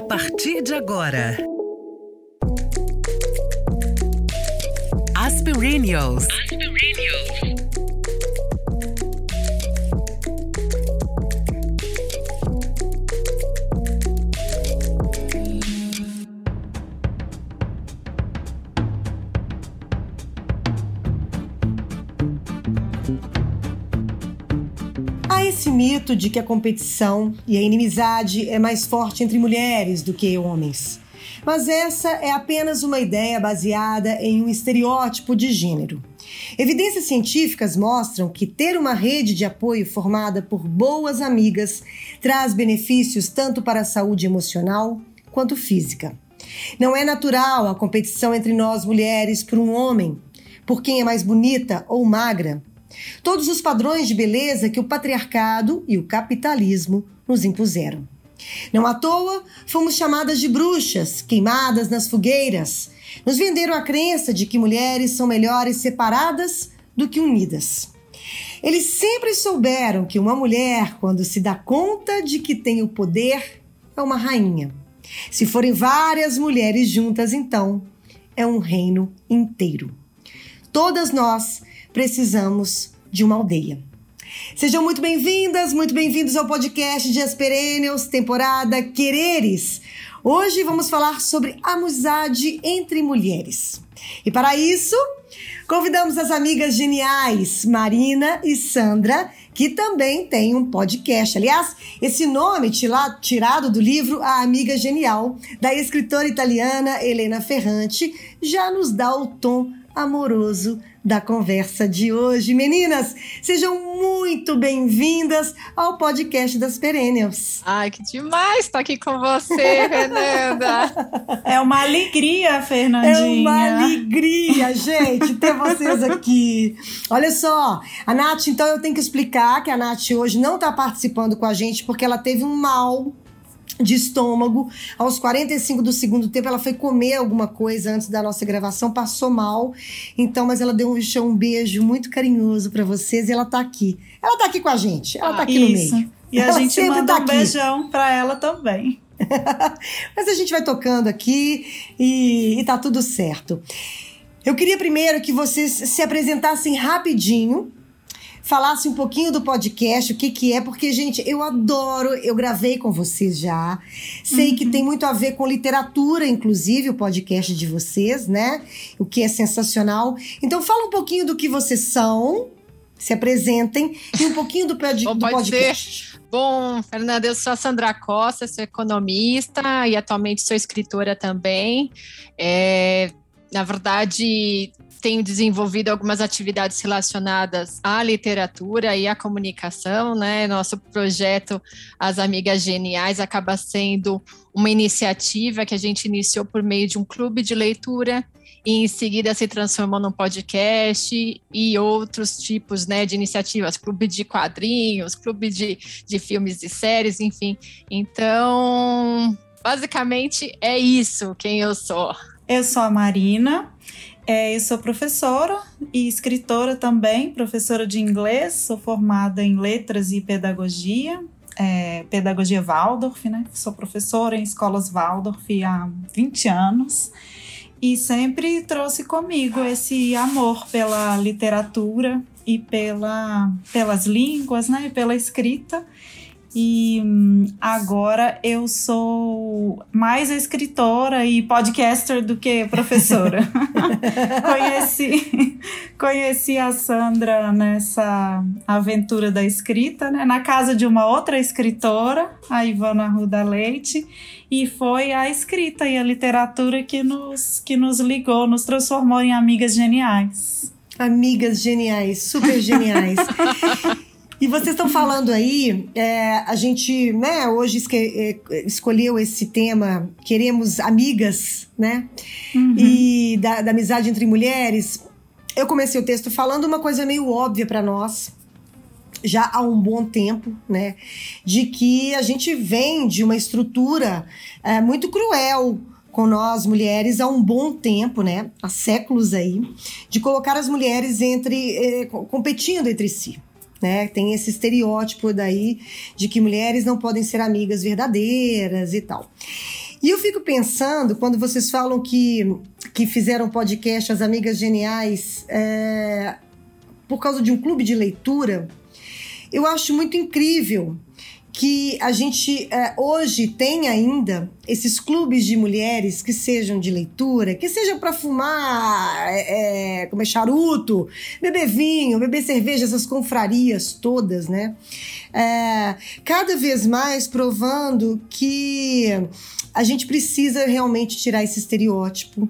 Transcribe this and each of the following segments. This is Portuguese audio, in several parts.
A partir de agora. Aspirinios. Há de que a competição e a inimizade é mais forte entre mulheres do que homens. Mas essa é apenas uma ideia baseada em um estereótipo de gênero. Evidências científicas mostram que ter uma rede de apoio formada por boas amigas traz benefícios tanto para a saúde emocional quanto física. Não é natural a competição entre nós mulheres por um homem, por quem é mais bonita ou magra. Todos os padrões de beleza que o patriarcado e o capitalismo nos impuseram. Não à toa, fomos chamadas de bruxas, queimadas nas fogueiras. Nos venderam a crença de que mulheres são melhores separadas do que unidas. Eles sempre souberam que uma mulher, quando se dá conta de que tem o poder, é uma rainha. Se forem várias mulheres juntas, então, é um reino inteiro. Todas nós precisamos de uma aldeia. Sejam muito bem-vindas, muito bem-vindos ao podcast Dias Perennials, temporada Quereres. Hoje vamos falar sobre amizade entre mulheres. E para isso, convidamos as amigas geniais Marina e Sandra, que também têm um podcast. Aliás, esse nome tirado do livro A Amiga Genial, da escritora italiana Helena Ferrante, já nos dá o tom amoroso da conversa de hoje. Meninas, sejam muito bem-vindas ao podcast das Perennials. Ai, que demais estar aqui com você, Fernanda. É uma alegria, Fernandinha. É uma alegria, gente, ter vocês aqui. Olha só, a Nath, então eu tenho que explicar que a Nath hoje não está participando com a gente porque ela teve um mal de estômago. Aos 45 do segundo tempo, ela foi comer alguma coisa antes da nossa gravação, passou mal. Então, mas ela deu um, um beijo muito carinhoso para vocês e ela tá aqui. Ela tá aqui com a gente, ela tá aqui Isso. no meio. E a ela gente manda tá um beijão pra ela também. mas a gente vai tocando aqui e, e tá tudo certo. Eu queria primeiro que vocês se apresentassem rapidinho, falasse um pouquinho do podcast, o que que é, porque, gente, eu adoro, eu gravei com vocês já. Sei que tem muito a ver com literatura, inclusive, o podcast de vocês, né? O que é sensacional. Então, fala um pouquinho do que vocês são, se apresentem, e um pouquinho do, pod do podcast. Bom, Fernanda, eu sou a Sandra Costa, sou economista e atualmente sou escritora também. É, na verdade, tenho desenvolvido algumas atividades relacionadas à literatura e à comunicação, né? Nosso projeto As Amigas Geniais acaba sendo uma iniciativa que a gente iniciou por meio de um clube de leitura e em seguida se transformou num podcast e outros tipos né, de iniciativas, clube de quadrinhos, clube de, de filmes e séries, enfim. Então, basicamente é isso quem eu sou. Eu sou a Marina, é, eu sou professora e escritora também, professora de inglês, sou formada em letras e pedagogia, é, pedagogia Waldorf, né? Sou professora em escolas Waldorf há 20 anos e sempre trouxe comigo esse amor pela literatura e pela, pelas línguas, né? E pela escrita. E hum, agora eu sou mais escritora e podcaster do que professora. conheci, conheci a Sandra nessa aventura da escrita, né? na casa de uma outra escritora, a Ivana Ruda Leite, e foi a escrita e a literatura que nos, que nos ligou, nos transformou em amigas geniais. Amigas geniais, super geniais. E vocês estão falando aí, é, a gente, né, hoje esque, é, escolheu esse tema, queremos amigas, né? Uhum. E da, da amizade entre mulheres. Eu comecei o texto falando uma coisa meio óbvia para nós, já há um bom tempo, né? De que a gente vem de uma estrutura é, muito cruel com nós mulheres há um bom tempo, né? Há séculos aí, de colocar as mulheres entre eh, competindo entre si. Né? Tem esse estereótipo daí de que mulheres não podem ser amigas verdadeiras e tal. E eu fico pensando, quando vocês falam que, que fizeram podcast As Amigas Geniais é, por causa de um clube de leitura, eu acho muito incrível que a gente é, hoje tem ainda esses clubes de mulheres que sejam de leitura, que sejam para fumar, é, é, comer charuto, beber vinho, beber cerveja, essas confrarias todas, né? É, cada vez mais provando que a gente precisa realmente tirar esse estereótipo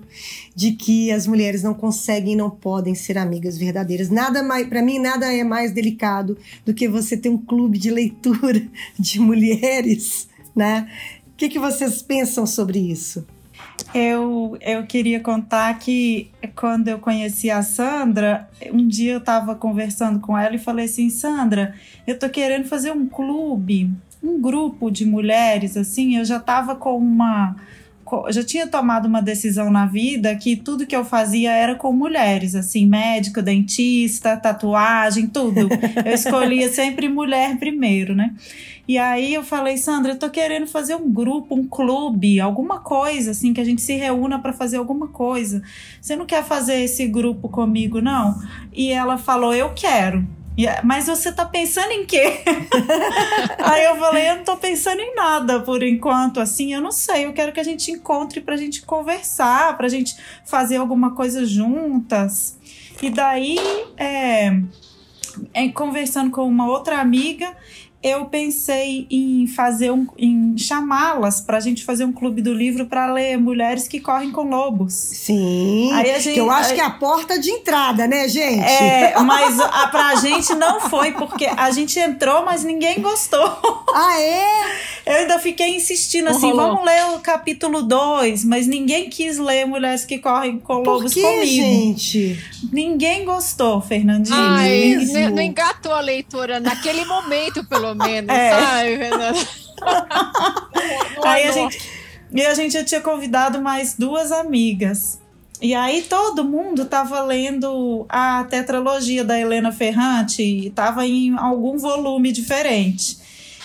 de que as mulheres não conseguem e não podem ser amigas verdadeiras. Nada mais, para mim, nada é mais delicado do que você ter um clube de leitura de mulheres, né? O que, que vocês pensam sobre isso? Eu, eu queria contar que quando eu conheci a Sandra, um dia eu estava conversando com ela e falei assim: Sandra, eu tô querendo fazer um clube um grupo de mulheres, assim, eu já estava com uma. Já tinha tomado uma decisão na vida que tudo que eu fazia era com mulheres, assim, médico, dentista, tatuagem, tudo. Eu escolhia sempre mulher primeiro, né? E aí eu falei, Sandra, eu tô querendo fazer um grupo, um clube, alguma coisa, assim, que a gente se reúna para fazer alguma coisa. Você não quer fazer esse grupo comigo, não? E ela falou, eu quero. Mas você tá pensando em quê? Aí eu falei, eu não tô pensando em nada por enquanto, assim, eu não sei, eu quero que a gente encontre pra gente conversar, pra gente fazer alguma coisa juntas. E daí, é, é, conversando com uma outra amiga, eu pensei em fazer um, em chamá-las para a gente fazer um clube do livro para ler mulheres que correm com lobos. Sim. Aí a gente, que eu acho aí, que é a porta de entrada, né, gente? É, mas a, pra gente não foi porque a gente entrou, mas ninguém gostou. Ah, é? Eu ainda fiquei insistindo assim, Rolou. vamos ler o capítulo 2, mas ninguém quis ler mulheres que correm com Por lobos que, comigo. gente? Ninguém gostou, Fernandinho. Ai, não, não engatou a leitora naquele momento, pelo pelo menos, é. sabe, aí a gente, e a gente já tinha convidado mais duas amigas. E aí todo mundo estava lendo a tetralogia da Helena Ferrante e estava em algum volume diferente.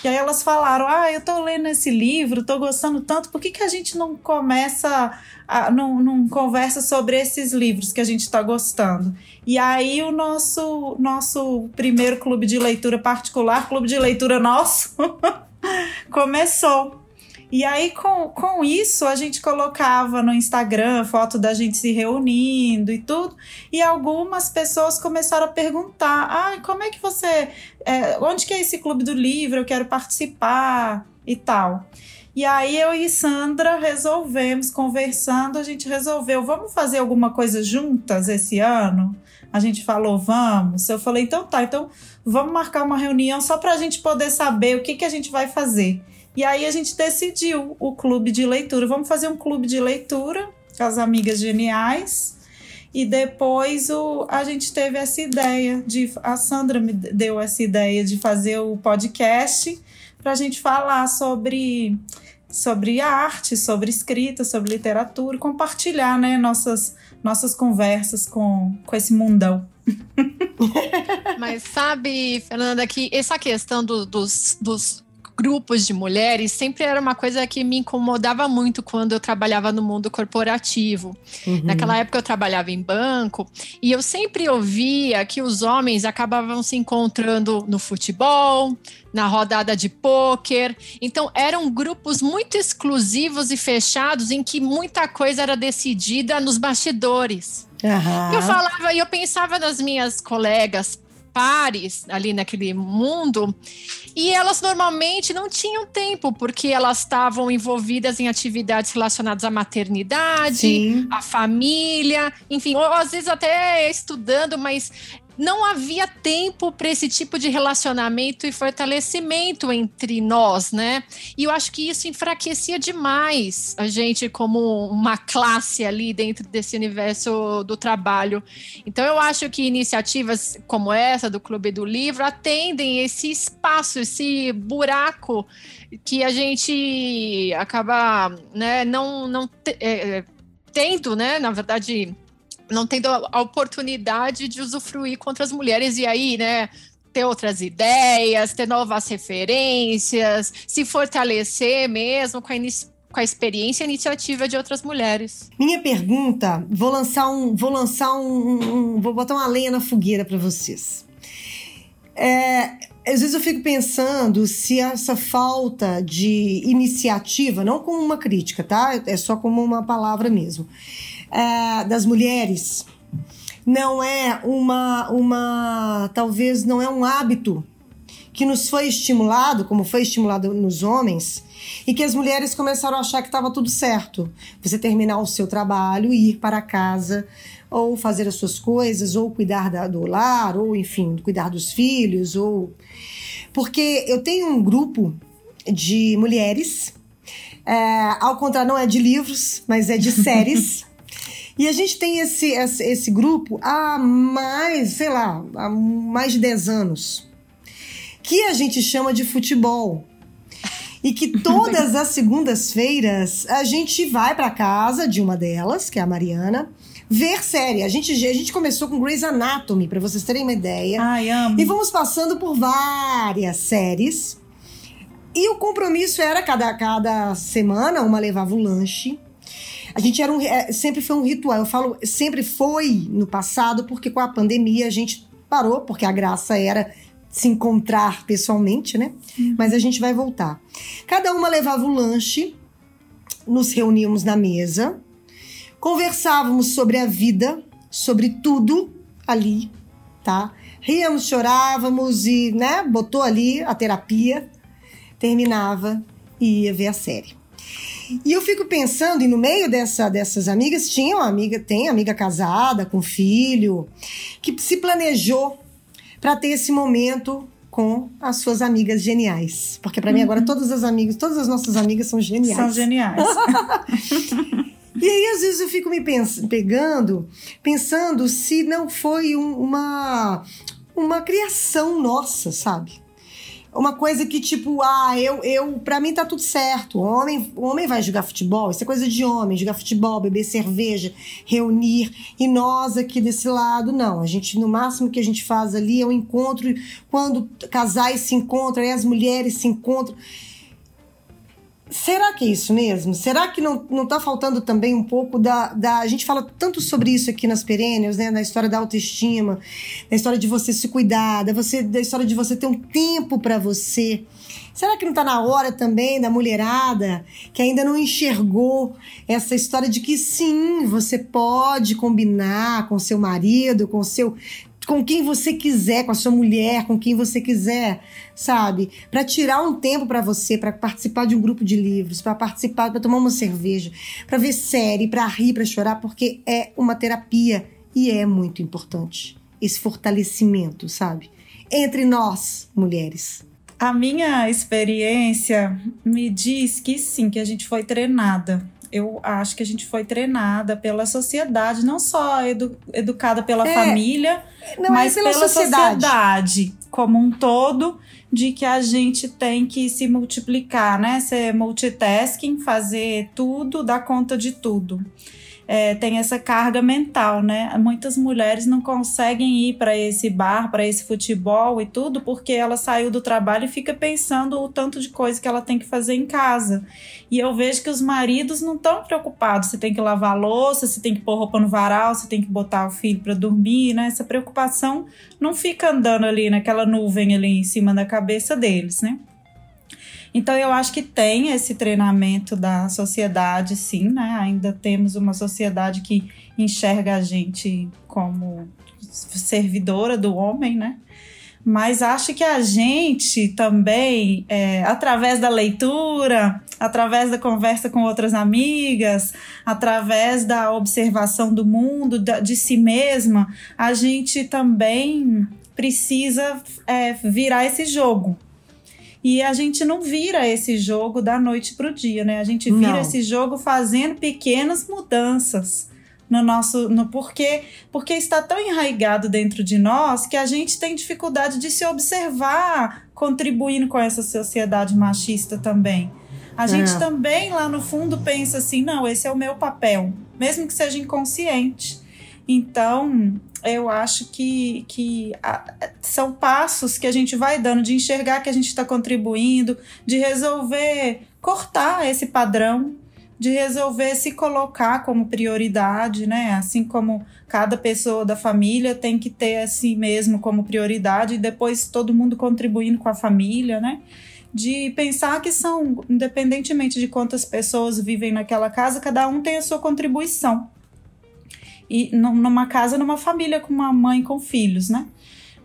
E aí elas falaram: Ah, eu tô lendo esse livro, tô gostando tanto, por que, que a gente não começa, a, não, não conversa sobre esses livros que a gente está gostando? E aí o nosso, nosso primeiro clube de leitura particular, clube de leitura nosso, começou. E aí, com, com isso, a gente colocava no Instagram foto da gente se reunindo e tudo. E algumas pessoas começaram a perguntar: ah, como é que você. É, onde que é esse clube do livro? Eu quero participar e tal. E aí eu e Sandra resolvemos, conversando, a gente resolveu, vamos fazer alguma coisa juntas esse ano? A gente falou, vamos. Eu falei, então tá, então vamos marcar uma reunião só para a gente poder saber o que, que a gente vai fazer. E aí a gente decidiu o clube de leitura. Vamos fazer um clube de leitura com as amigas geniais. E depois o, a gente teve essa ideia de. A Sandra me deu essa ideia de fazer o podcast para a gente falar sobre, sobre arte, sobre escrita, sobre literatura, compartilhar né, nossas, nossas conversas com, com esse mundão. Mas sabe, Fernanda, que essa questão do, dos, dos grupos de mulheres sempre era uma coisa que me incomodava muito quando eu trabalhava no mundo corporativo. Uhum. Naquela época eu trabalhava em banco e eu sempre ouvia que os homens acabavam se encontrando no futebol, na rodada de pôquer. Então eram grupos muito exclusivos e fechados em que muita coisa era decidida nos bastidores. Uhum. Eu falava e eu pensava nas minhas colegas pares ali naquele mundo, e elas normalmente não tinham tempo, porque elas estavam envolvidas em atividades relacionadas à maternidade, Sim. à família, enfim, ou às vezes até estudando, mas não havia tempo para esse tipo de relacionamento e fortalecimento entre nós, né? E eu acho que isso enfraquecia demais a gente como uma classe ali dentro desse universo do trabalho. Então eu acho que iniciativas como essa do Clube do Livro atendem esse espaço, esse buraco que a gente acaba, né, não, não é, tendo, né, na verdade não tendo a oportunidade de usufruir contra as mulheres e aí, né, ter outras ideias, ter novas referências, se fortalecer mesmo com a, com a experiência e iniciativa de outras mulheres. Minha pergunta, vou lançar um, vou lançar um, um vou botar uma lenha na fogueira para vocês. É, às vezes eu fico pensando se essa falta de iniciativa, não como uma crítica, tá? É só como uma palavra mesmo, é, das mulheres, não é uma, uma, talvez não é um hábito que nos foi estimulado, como foi estimulado nos homens, e que as mulheres começaram a achar que estava tudo certo. Você terminar o seu trabalho, ir para casa, ou fazer as suas coisas, ou cuidar da, do lar, ou enfim, cuidar dos filhos, ou. Porque eu tenho um grupo de mulheres, é, ao contrário, não é de livros, mas é de séries. E a gente tem esse, esse, esse, grupo há mais, sei lá, há mais de 10 anos que a gente chama de futebol. E que todas as segundas-feiras a gente vai para casa de uma delas, que é a Mariana, ver série. A gente, a gente começou com Grey's Anatomy, para vocês terem uma ideia. Ai, amo. E vamos passando por várias séries. E o compromisso era cada, cada semana uma levava um lanche. A gente era um, é, sempre foi um ritual. Eu falo sempre foi no passado, porque com a pandemia a gente parou, porque a graça era se encontrar pessoalmente, né? Uhum. Mas a gente vai voltar. Cada uma levava o lanche, nos reuníamos na mesa, conversávamos sobre a vida, sobre tudo ali, tá? Ríamos, chorávamos e, né, botou ali a terapia, terminava e ia ver a série. E eu fico pensando, e no meio dessa, dessas amigas, tinha uma amiga, tem amiga casada, com filho, que se planejou para ter esse momento com as suas amigas geniais. Porque para uhum. mim agora todas as amigas, todas as nossas amigas são geniais. São geniais. e aí às vezes eu fico me pens pegando, pensando se não foi um, uma uma criação nossa, sabe? Uma coisa que, tipo, ah, eu, eu para mim tá tudo certo. O homem, o homem vai jogar futebol, isso é coisa de homem, jogar futebol, beber cerveja, reunir. E nós aqui desse lado, não. A gente, no máximo que a gente faz ali é o um encontro, quando casais se encontram, aí as mulheres se encontram. Será que é isso mesmo? Será que não, não tá faltando também um pouco da, da. A gente fala tanto sobre isso aqui nas perênios, né? Na história da autoestima, na história de você se cuidar, da, você, da história de você ter um tempo para você. Será que não está na hora também da mulherada que ainda não enxergou essa história de que sim, você pode combinar com seu marido, com seu com quem você quiser, com a sua mulher, com quem você quiser, sabe? Para tirar um tempo para você, para participar de um grupo de livros, para participar, para tomar uma cerveja, para ver série, para rir, para chorar, porque é uma terapia e é muito importante esse fortalecimento, sabe? Entre nós, mulheres. A minha experiência me diz que sim, que a gente foi treinada eu acho que a gente foi treinada pela sociedade, não só edu educada pela é, família, é mas é pela, pela sociedade. sociedade. como um todo, de que a gente tem que se multiplicar, né? Ser multitasking, fazer tudo, dar conta de tudo é, tem essa carga mental, né? Muitas mulheres não conseguem ir para esse bar, para esse futebol e tudo, porque ela saiu do trabalho e fica pensando o tanto de coisa que ela tem que fazer em casa. E eu vejo que os maridos não estão preocupados se tem que lavar a louça, se tem que pôr roupa no varal, se tem que botar o filho para dormir, né? Essa preocupação não fica andando ali naquela nuvem ali em cima da cabeça deles, né? Então eu acho que tem esse treinamento da sociedade, sim, né? Ainda temos uma sociedade que enxerga a gente como servidora do homem, né? Mas acho que a gente também, é, através da leitura, através da conversa com outras amigas, através da observação do mundo, de si mesma, a gente também precisa é, virar esse jogo, e a gente não vira esse jogo da noite para o dia, né? A gente vira não. esse jogo fazendo pequenas mudanças no nosso no porquê porque está tão enraizado dentro de nós que a gente tem dificuldade de se observar contribuindo com essa sociedade machista também. A gente é. também lá no fundo pensa assim, não, esse é o meu papel, mesmo que seja inconsciente. Então, eu acho que, que são passos que a gente vai dando de enxergar que a gente está contribuindo, de resolver cortar esse padrão, de resolver se colocar como prioridade, né? Assim como cada pessoa da família tem que ter a si mesmo como prioridade e depois todo mundo contribuindo com a família, né? De pensar que são, independentemente de quantas pessoas vivem naquela casa, cada um tem a sua contribuição. E numa casa, numa família com uma mãe com filhos, né?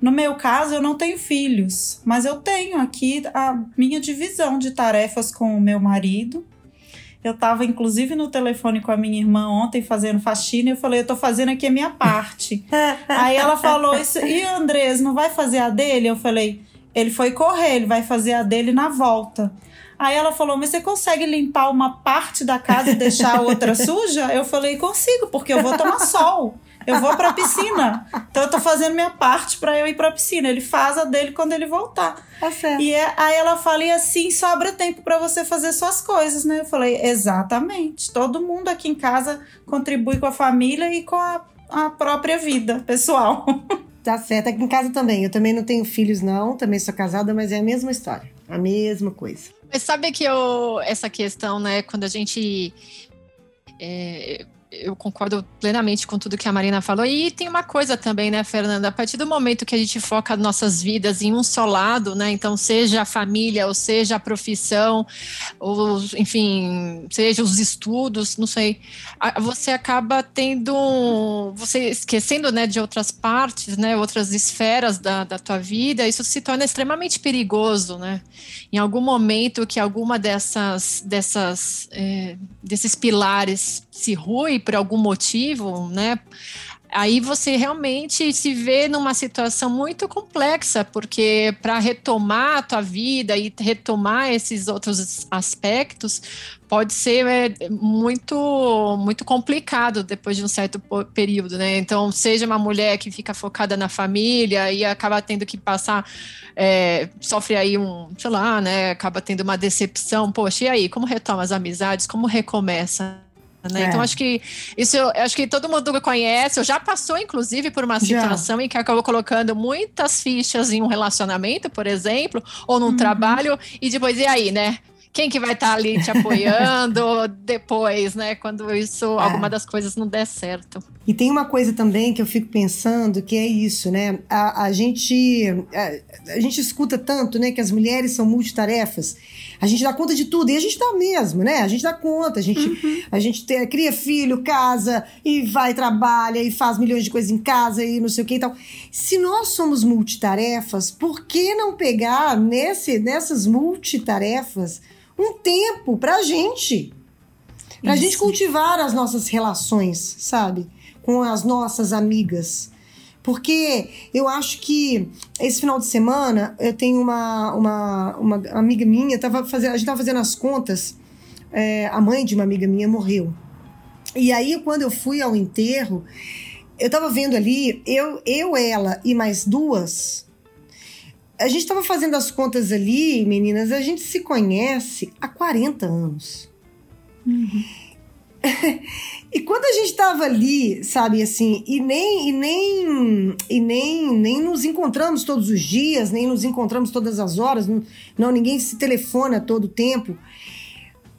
No meu caso, eu não tenho filhos, mas eu tenho aqui a minha divisão de tarefas com o meu marido eu estava, inclusive, no telefone com a minha irmã ontem fazendo faxina e eu falei, eu tô fazendo aqui a minha parte. Aí ela falou isso, e Andrés, não vai fazer a dele? Eu falei, ele foi correr, ele vai fazer a dele na volta. Aí ela falou, mas você consegue limpar uma parte da casa e deixar a outra suja? Eu falei, consigo, porque eu vou tomar sol. Eu vou pra piscina. Então eu tô fazendo minha parte para eu ir pra piscina. Ele faz a dele quando ele voltar. Tá certo. E é, aí ela fala, e assim sobra tempo para você fazer suas coisas, né? Eu falei, exatamente. Todo mundo aqui em casa contribui com a família e com a, a própria vida pessoal. Tá certo. Aqui em casa também. Eu também não tenho filhos, não. Também sou casada, mas é a mesma história. A mesma coisa. Mas sabe que eu, essa questão, né, quando a gente. É, eu concordo plenamente com tudo que a Marina falou. E tem uma coisa também, né, Fernanda? A partir do momento que a gente foca nossas vidas em um só lado, né? Então, seja a família, ou seja a profissão, ou, enfim, seja os estudos, não sei, você acaba tendo. Você esquecendo, né, de outras partes, né, outras esferas da, da tua vida, isso se torna extremamente perigoso, né? Em algum momento que alguma dessas, dessas, é, desses pilares se rui por algum motivo, né? Aí você realmente se vê numa situação muito complexa, porque para retomar a tua vida e retomar esses outros aspectos pode ser é, muito muito complicado depois de um certo período, né? Então, seja uma mulher que fica focada na família e acaba tendo que passar, é, sofre aí um, sei lá, né? Acaba tendo uma decepção. Poxa, e aí? Como retoma as amizades? Como recomeça? Né? É. Então, acho que isso eu acho que todo mundo conhece, ou já passou, inclusive, por uma situação já. em que acabou colocando muitas fichas em um relacionamento, por exemplo, ou num uhum. trabalho, e depois, e aí, né? quem que vai estar tá ali te apoiando depois, né? Quando isso, é. alguma das coisas não der certo. E tem uma coisa também que eu fico pensando que é isso, né? A, a gente a, a, gente escuta tanto, né, que as mulheres são multitarefas. A gente dá conta de tudo e a gente dá mesmo, né? A gente dá conta, a gente uhum. a gente cria filho, casa e vai trabalha e faz milhões de coisas em casa e não sei o que e tal. Se nós somos multitarefas, por que não pegar nesse nessas multitarefas um tempo pra gente. Pra Isso. gente cultivar as nossas relações, sabe? Com as nossas amigas. Porque eu acho que esse final de semana eu tenho uma, uma, uma amiga minha, tava fazendo, a gente tava fazendo as contas, é, a mãe de uma amiga minha morreu. E aí, quando eu fui ao enterro, eu tava vendo ali, eu, eu ela e mais duas a gente estava fazendo as contas ali, meninas, a gente se conhece há 40 anos. Uhum. e quando a gente estava ali, sabe, assim, e nem e nem e nem nem nos encontramos todos os dias, nem nos encontramos todas as horas, não, não ninguém se telefona todo o tempo.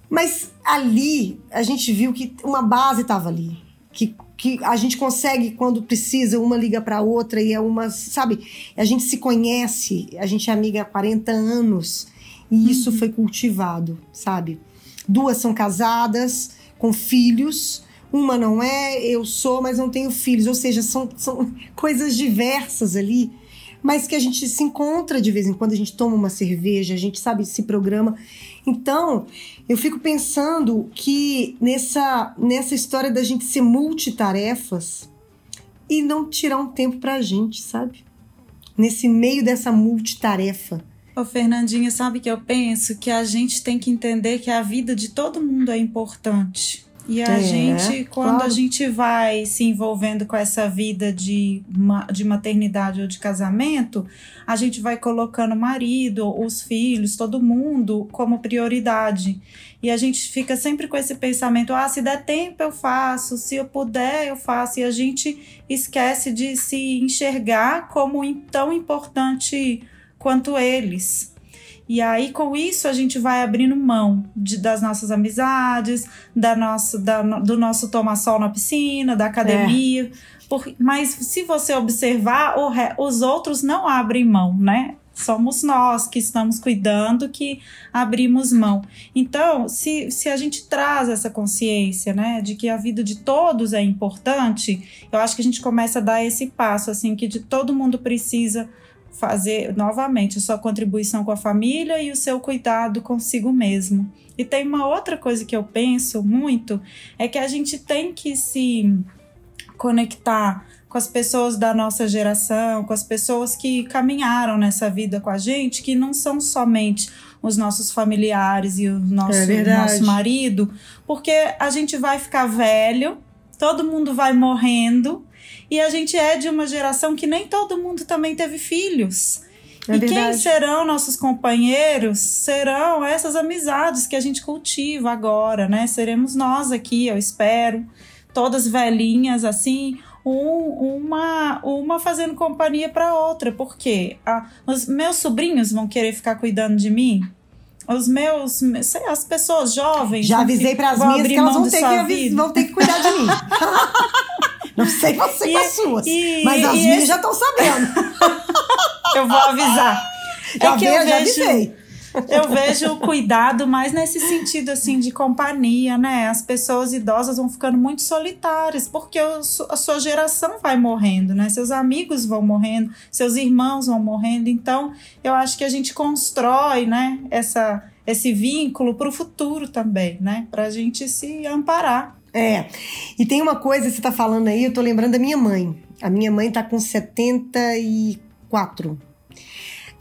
Mas ali a gente viu que uma base estava ali, que que a gente consegue quando precisa, uma liga para outra e é uma, sabe? A gente se conhece, a gente é amiga há 40 anos e uhum. isso foi cultivado, sabe? Duas são casadas, com filhos, uma não é, eu sou, mas não tenho filhos, ou seja, são, são coisas diversas ali, mas que a gente se encontra de vez em quando, a gente toma uma cerveja, a gente sabe, se programa. Então, eu fico pensando que nessa, nessa história da gente ser multitarefas e não tirar um tempo pra gente, sabe? Nesse meio dessa multitarefa. Ô, Fernandinha, sabe que eu penso que a gente tem que entender que a vida de todo mundo é importante. E a é, gente, quando claro. a gente vai se envolvendo com essa vida de, de maternidade ou de casamento, a gente vai colocando o marido, os filhos, todo mundo como prioridade. E a gente fica sempre com esse pensamento: ah, se der tempo eu faço, se eu puder eu faço. E a gente esquece de se enxergar como tão importante quanto eles. E aí, com isso, a gente vai abrindo mão de, das nossas amizades, da nossa, da, do nosso tomar sol na piscina, da academia. É. Por, mas se você observar, re, os outros não abrem mão, né? Somos nós que estamos cuidando que abrimos mão. Então, se, se a gente traz essa consciência, né, de que a vida de todos é importante, eu acho que a gente começa a dar esse passo, assim, que de todo mundo precisa fazer novamente a sua contribuição com a família e o seu cuidado consigo mesmo. E tem uma outra coisa que eu penso muito é que a gente tem que se conectar com as pessoas da nossa geração, com as pessoas que caminharam nessa vida com a gente, que não são somente os nossos familiares e o nosso, é nosso marido, porque a gente vai ficar velho, todo mundo vai morrendo e a gente é de uma geração que nem todo mundo também teve filhos. É e verdade. quem serão nossos companheiros serão essas amizades que a gente cultiva agora, né? Seremos nós aqui, eu espero, todas velhinhas assim, um, uma, uma fazendo companhia para outra, porque a, os meus sobrinhos vão querer ficar cuidando de mim. Os meus, sei, as pessoas jovens. Já avisei para as minhas que elas vão ter que, vão ter que cuidar de mim. Não sei você e, com as suas, e, mas as minhas esse... já estão sabendo. eu vou avisar. Já é que eu vejo, já avisei. Eu vejo o cuidado mais nesse sentido assim de companhia, né? As pessoas idosas vão ficando muito solitárias porque a sua geração vai morrendo, né? Seus amigos vão morrendo, seus irmãos vão morrendo. Então, eu acho que a gente constrói, né? Essa esse vínculo para o futuro também, né? Para a gente se amparar. É. E tem uma coisa que você tá falando aí, eu tô lembrando da minha mãe. A minha mãe tá com 74.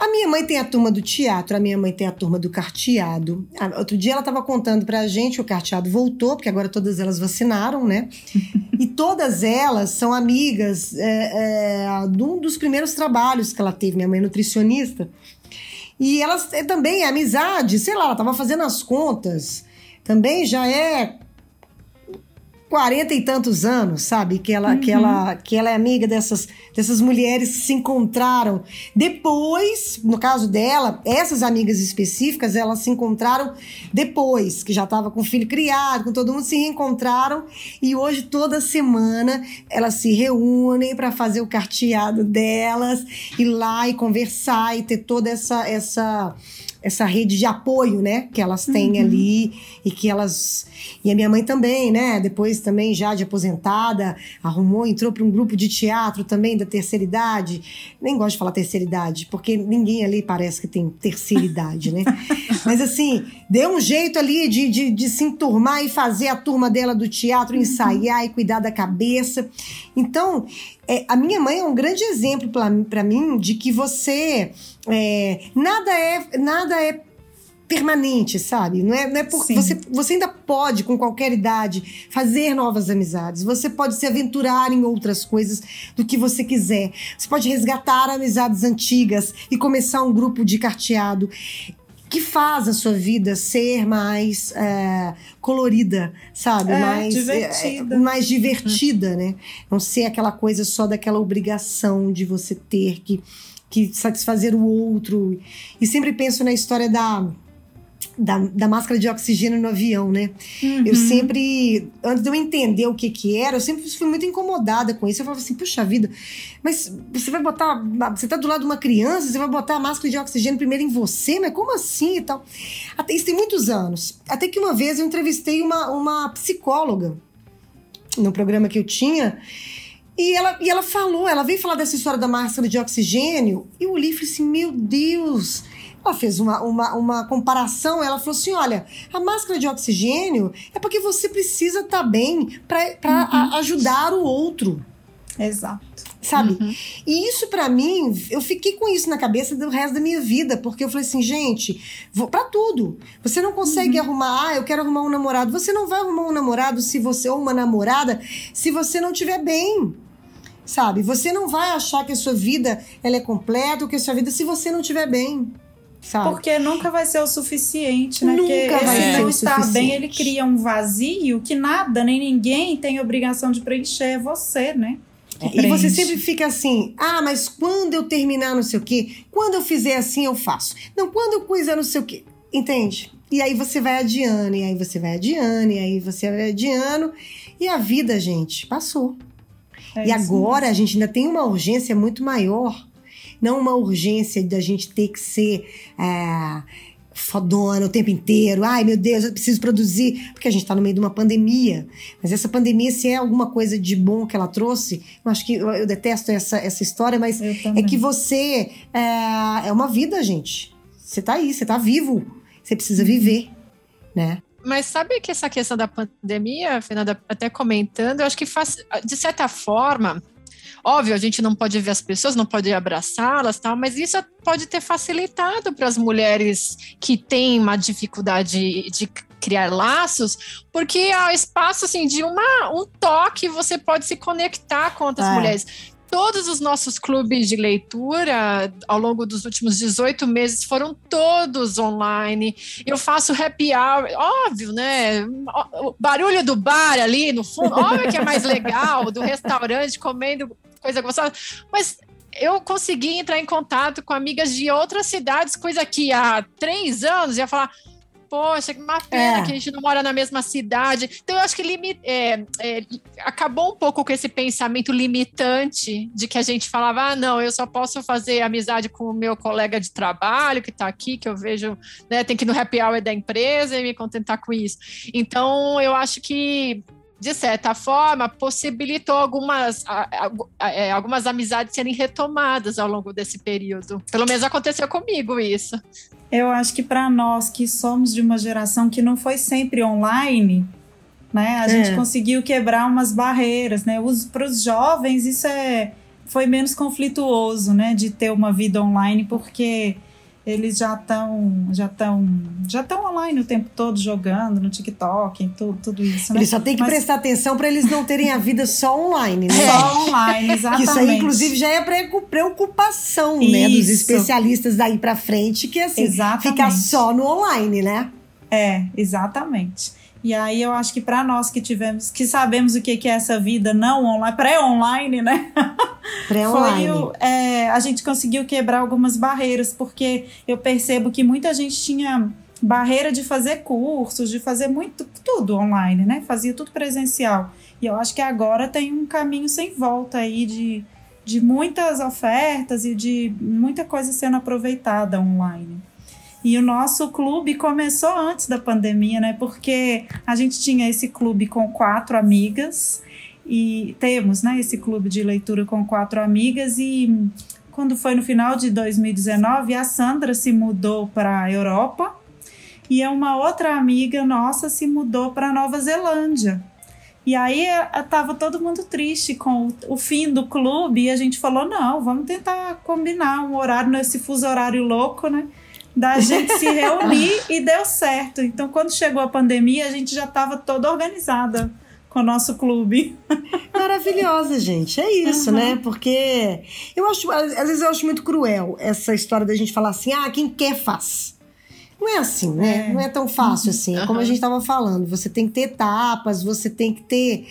A minha mãe tem a turma do teatro, a minha mãe tem a turma do carteado. Outro dia ela estava contando pra gente que o carteado voltou, porque agora todas elas vacinaram, né? e todas elas são amigas é, é, de um dos primeiros trabalhos que ela teve. Minha mãe é nutricionista. E elas é, também é amizade, sei lá, ela estava fazendo as contas. Também já é quarenta e tantos anos, sabe? Que ela, uhum. que ela, que ela é amiga dessas, dessas mulheres que se encontraram. Depois, no caso dela, essas amigas específicas, elas se encontraram depois, que já estava com o filho criado, com todo mundo, se reencontraram e hoje, toda semana, elas se reúnem para fazer o carteado delas, ir lá e conversar e ter toda essa. essa essa rede de apoio, né, que elas têm uhum. ali e que elas e a minha mãe também, né, depois também já de aposentada, arrumou, entrou para um grupo de teatro também da terceira idade. Nem gosto de falar terceira idade, porque ninguém ali parece que tem terceira idade, né? Mas assim, deu um jeito ali de, de, de se enturmar e fazer a turma dela do teatro, uhum. ensaiar e cuidar da cabeça. Então, é, a minha mãe é um grande exemplo para mim de que você é, nada é nada é permanente, sabe? Não é, não é porque você, você ainda pode, com qualquer idade, fazer novas amizades. Você pode se aventurar em outras coisas do que você quiser. Você pode resgatar amizades antigas e começar um grupo de carteado que faz a sua vida ser mais é, colorida, sabe? É, mais divertida. É, mais divertida, né? Não ser aquela coisa só daquela obrigação de você ter que, que satisfazer o outro. E sempre penso na história da da, da máscara de oxigênio no avião, né? Uhum. Eu sempre, antes de eu entender o que que era, eu sempre fui muito incomodada com isso. Eu falava assim, puxa vida, mas você vai botar, você tá do lado de uma criança, você vai botar a máscara de oxigênio primeiro em você? Mas como assim e tal? Até, isso tem muitos anos. Até que uma vez eu entrevistei uma, uma psicóloga no programa que eu tinha, e ela, e ela falou, ela veio falar dessa história da máscara de oxigênio, e eu olhei e falei assim, meu Deus ela fez uma, uma, uma comparação, ela falou assim: olha, a máscara de oxigênio é porque você precisa estar tá bem para uhum. ajudar o outro. Exato. Sabe? Uhum. E isso para mim, eu fiquei com isso na cabeça do resto da minha vida, porque eu falei assim, gente, vou para tudo. Você não consegue uhum. arrumar, ah, eu quero arrumar um namorado. Você não vai arrumar um namorado se você ou uma namorada se você não estiver bem. Sabe? Você não vai achar que a sua vida ela é completa, que a sua vida se você não estiver bem. Sabe? Porque nunca vai ser o suficiente, né? Nunca Porque vai esse não estar bem, ele cria um vazio que nada, nem ninguém tem obrigação de preencher, é você, né? e você sempre fica assim, ah, mas quando eu terminar não sei o quê, quando eu fizer assim eu faço. Não, quando eu coisar não sei o quê. Entende? E aí você vai adiando, e aí você vai adiando, e aí você vai adiando. E a vida, gente, passou. É e agora mesmo. a gente ainda tem uma urgência muito maior. Não uma urgência da gente ter que ser é, fodona o tempo inteiro. Ai, meu Deus, eu preciso produzir. Porque a gente está no meio de uma pandemia. Mas essa pandemia, se é alguma coisa de bom que ela trouxe, eu acho que eu, eu detesto essa, essa história, mas é que você. É, é uma vida, gente. Você está aí, você está vivo. Você precisa viver, né? Mas sabe que essa questão da pandemia, Fernanda, até comentando, eu acho que faz, de certa forma, Óbvio, a gente não pode ver as pessoas, não pode abraçá-las, tal, mas isso pode ter facilitado para as mulheres que têm uma dificuldade de criar laços, porque há espaço assim de uma, um toque você pode se conectar com outras é. mulheres todos os nossos clubes de leitura ao longo dos últimos 18 meses foram todos online. Eu faço happy hour, óbvio, né? O barulho do bar ali no fundo, óbvio que é mais legal, do restaurante comendo coisa gostosa, mas eu consegui entrar em contato com amigas de outras cidades, coisa que há três anos ia falar poxa, que uma pena é. que a gente não mora na mesma cidade. Então, eu acho que limit, é, é, acabou um pouco com esse pensamento limitante de que a gente falava, ah, não, eu só posso fazer amizade com o meu colega de trabalho que está aqui, que eu vejo, né, tem que ir no happy hour da empresa e me contentar com isso. Então, eu acho que de certa forma, possibilitou algumas, é, algumas amizades serem retomadas ao longo desse período. Pelo menos aconteceu comigo isso. Eu acho que para nós que somos de uma geração que não foi sempre online, né, a é. gente conseguiu quebrar umas barreiras, né? Para os jovens isso é foi menos conflituoso, né, de ter uma vida online, porque eles já estão já estão já estão online o tempo todo jogando no TikTok, tudo, tudo isso. Né? Eles só tem que Mas... prestar atenção para eles não terem a vida só online, né? Só online, exatamente. isso aí, inclusive, já é preocupação, né, dos especialistas daí para frente, que assim exatamente. ficar só no online, né? É, exatamente. E aí eu acho que para nós que tivemos, que sabemos o que, que é essa vida não online, pré-online, né? Pré-online. É, a gente conseguiu quebrar algumas barreiras, porque eu percebo que muita gente tinha barreira de fazer cursos, de fazer muito tudo online, né? Fazia tudo presencial. E eu acho que agora tem um caminho sem volta aí de, de muitas ofertas e de muita coisa sendo aproveitada online. E o nosso clube começou antes da pandemia, né? Porque a gente tinha esse clube com quatro amigas e temos, né, esse clube de leitura com quatro amigas e quando foi no final de 2019, a Sandra se mudou para a Europa e uma outra amiga nossa se mudou para Nova Zelândia. E aí estava todo mundo triste com o, o, fim do clube e a gente falou: não, vamos tentar combinar um horário nesse fuso horário louco, né? da gente se reunir e deu certo. Então, quando chegou a pandemia, a gente já estava toda organizada com o nosso clube. Maravilhosa, gente. É isso, uhum. né? Porque eu acho, às vezes eu acho muito cruel essa história da gente falar assim: ah, quem quer faz. Não é assim, né? É. Não é tão fácil assim. É como a gente estava falando. Você tem que ter etapas, você tem que ter.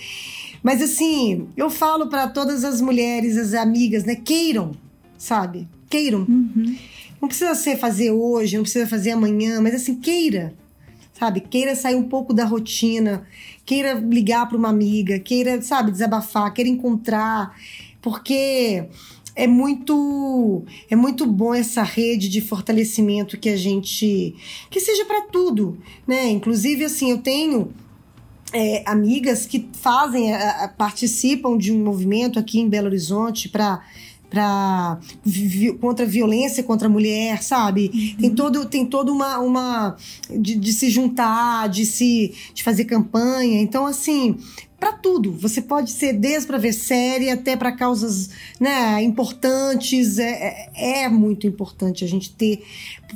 Mas assim, eu falo para todas as mulheres, as amigas, né? Queiram, sabe? Queiram. Uhum. Não precisa ser fazer hoje, não precisa fazer amanhã, mas assim, queira. Sabe? Queira sair um pouco da rotina, queira ligar para uma amiga, queira, sabe, desabafar, queira encontrar, porque é muito é muito bom essa rede de fortalecimento que a gente que seja para tudo, né? Inclusive assim, eu tenho é, amigas que fazem, a, participam de um movimento aqui em Belo Horizonte para para contra a violência contra a mulher, sabe? Uhum. Tem todo tem toda uma uma de, de, se juntar, de se de fazer campanha. Então assim, para tudo. Você pode ser desde para ver série até para causas né, importantes. É, é, é, muito importante a gente ter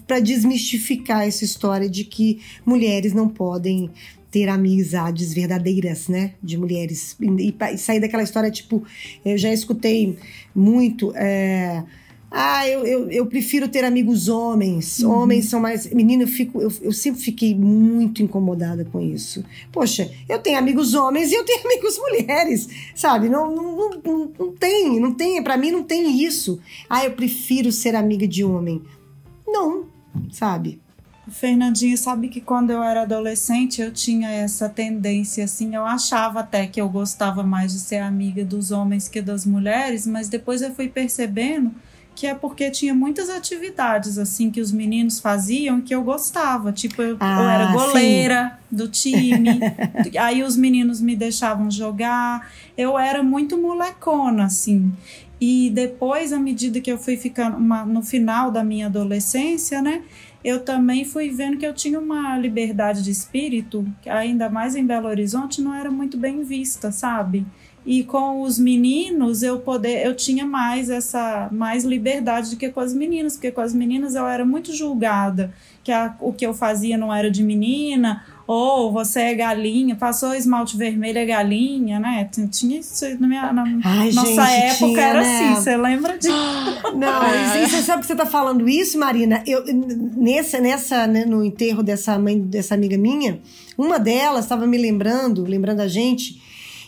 para desmistificar essa história de que mulheres não podem ter amizades verdadeiras, né, de mulheres e, e sair daquela história tipo, eu já escutei muito, é, ah, eu, eu, eu, prefiro ter amigos homens. Uhum. Homens são mais. Menina, eu, fico, eu, eu sempre fiquei muito incomodada com isso. Poxa, eu tenho amigos homens e eu tenho amigos mulheres, sabe? Não, não, não, não tem, não tem. Para mim não tem isso. Ah, eu prefiro ser amiga de homem. Não, sabe? Fernandinho, sabe que quando eu era adolescente eu tinha essa tendência, assim, eu achava até que eu gostava mais de ser amiga dos homens que das mulheres, mas depois eu fui percebendo que é porque tinha muitas atividades assim que os meninos faziam que eu gostava. Tipo, eu, ah, eu era goleira sim. do time, aí os meninos me deixavam jogar. Eu era muito molecona, assim. E depois, à medida que eu fui ficando uma, no final da minha adolescência, né? Eu também fui vendo que eu tinha uma liberdade de espírito, que ainda mais em Belo Horizonte, não era muito bem vista, sabe? e com os meninos eu poder eu tinha mais essa mais liberdade do que com as meninas porque com as meninas eu era muito julgada que a, o que eu fazia não era de menina ou você é galinha passou esmalte vermelho é galinha né tinha isso na minha na Ai, nossa gente, época tinha, era né? assim você lembra de não é. você sabe que você tá falando isso Marina eu nessa nessa né, no enterro dessa mãe dessa amiga minha uma delas estava me lembrando lembrando a gente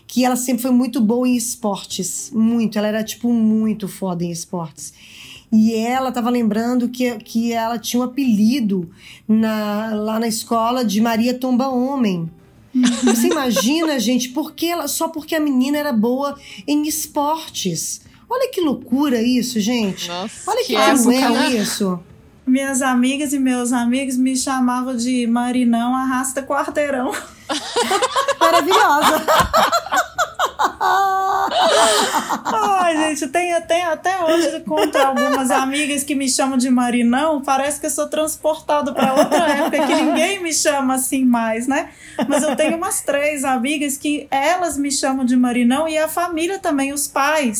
que ela sempre foi muito boa em esportes, muito. Ela era, tipo, muito foda em esportes. E ela estava lembrando que, que ela tinha um apelido na, lá na escola de Maria Tomba Homem. Você imagina, gente, porque ela, só porque a menina era boa em esportes. Olha que loucura isso, gente. Nossa, Olha que, que época, né? isso. Minhas amigas e meus amigos me chamavam de Marinão Arrasta Quarteirão. Maravilhosa. Ai, gente, tem, tem até hoje contra algumas amigas que me chamam de Marinão. Parece que eu sou transportado para outra época que ninguém me chama assim mais, né? Mas eu tenho umas três amigas que elas me chamam de Marinão e a família também, os pais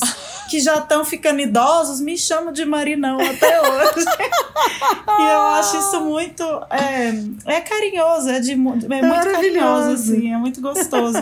que já estão ficando idosos me chamam de Marinão até hoje. e eu acho isso muito é, é carinhoso, é, de, é muito carinhoso, assim, é muito gostoso.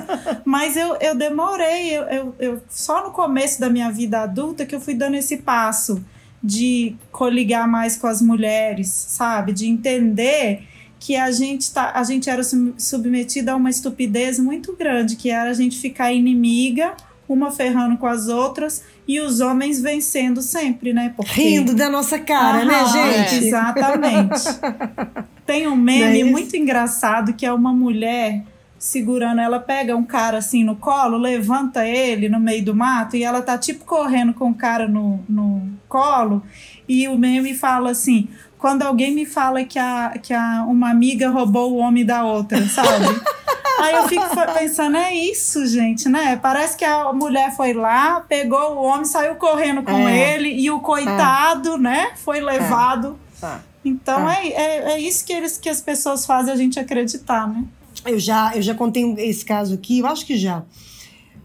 Mas eu, eu demorei, eu, eu, eu só no começo da minha vida adulta que eu fui dando esse passo de coligar mais com as mulheres, sabe? De entender que a gente, tá, a gente era submetida a uma estupidez muito grande, que era a gente ficar inimiga, uma ferrando com as outras e os homens vencendo sempre, né? Porque... Rindo da nossa cara, né, Aham, né, gente? Exatamente. Tem um meme é muito engraçado que é uma mulher segurando, ela pega um cara assim no colo, levanta ele no meio do mato e ela tá tipo correndo com o cara no, no colo e o meme fala assim, quando alguém me fala que, a, que a, uma amiga roubou o homem da outra, sabe? Aí eu fico pensando, é isso, gente, né? Parece que a mulher foi lá, pegou o homem, saiu correndo com é. ele e o coitado, é. né, foi levado. É. Então é. é. É, isso que, eles, que as pessoas fazem a gente acreditar, né? Eu já, eu já contei esse caso aqui, eu acho que já.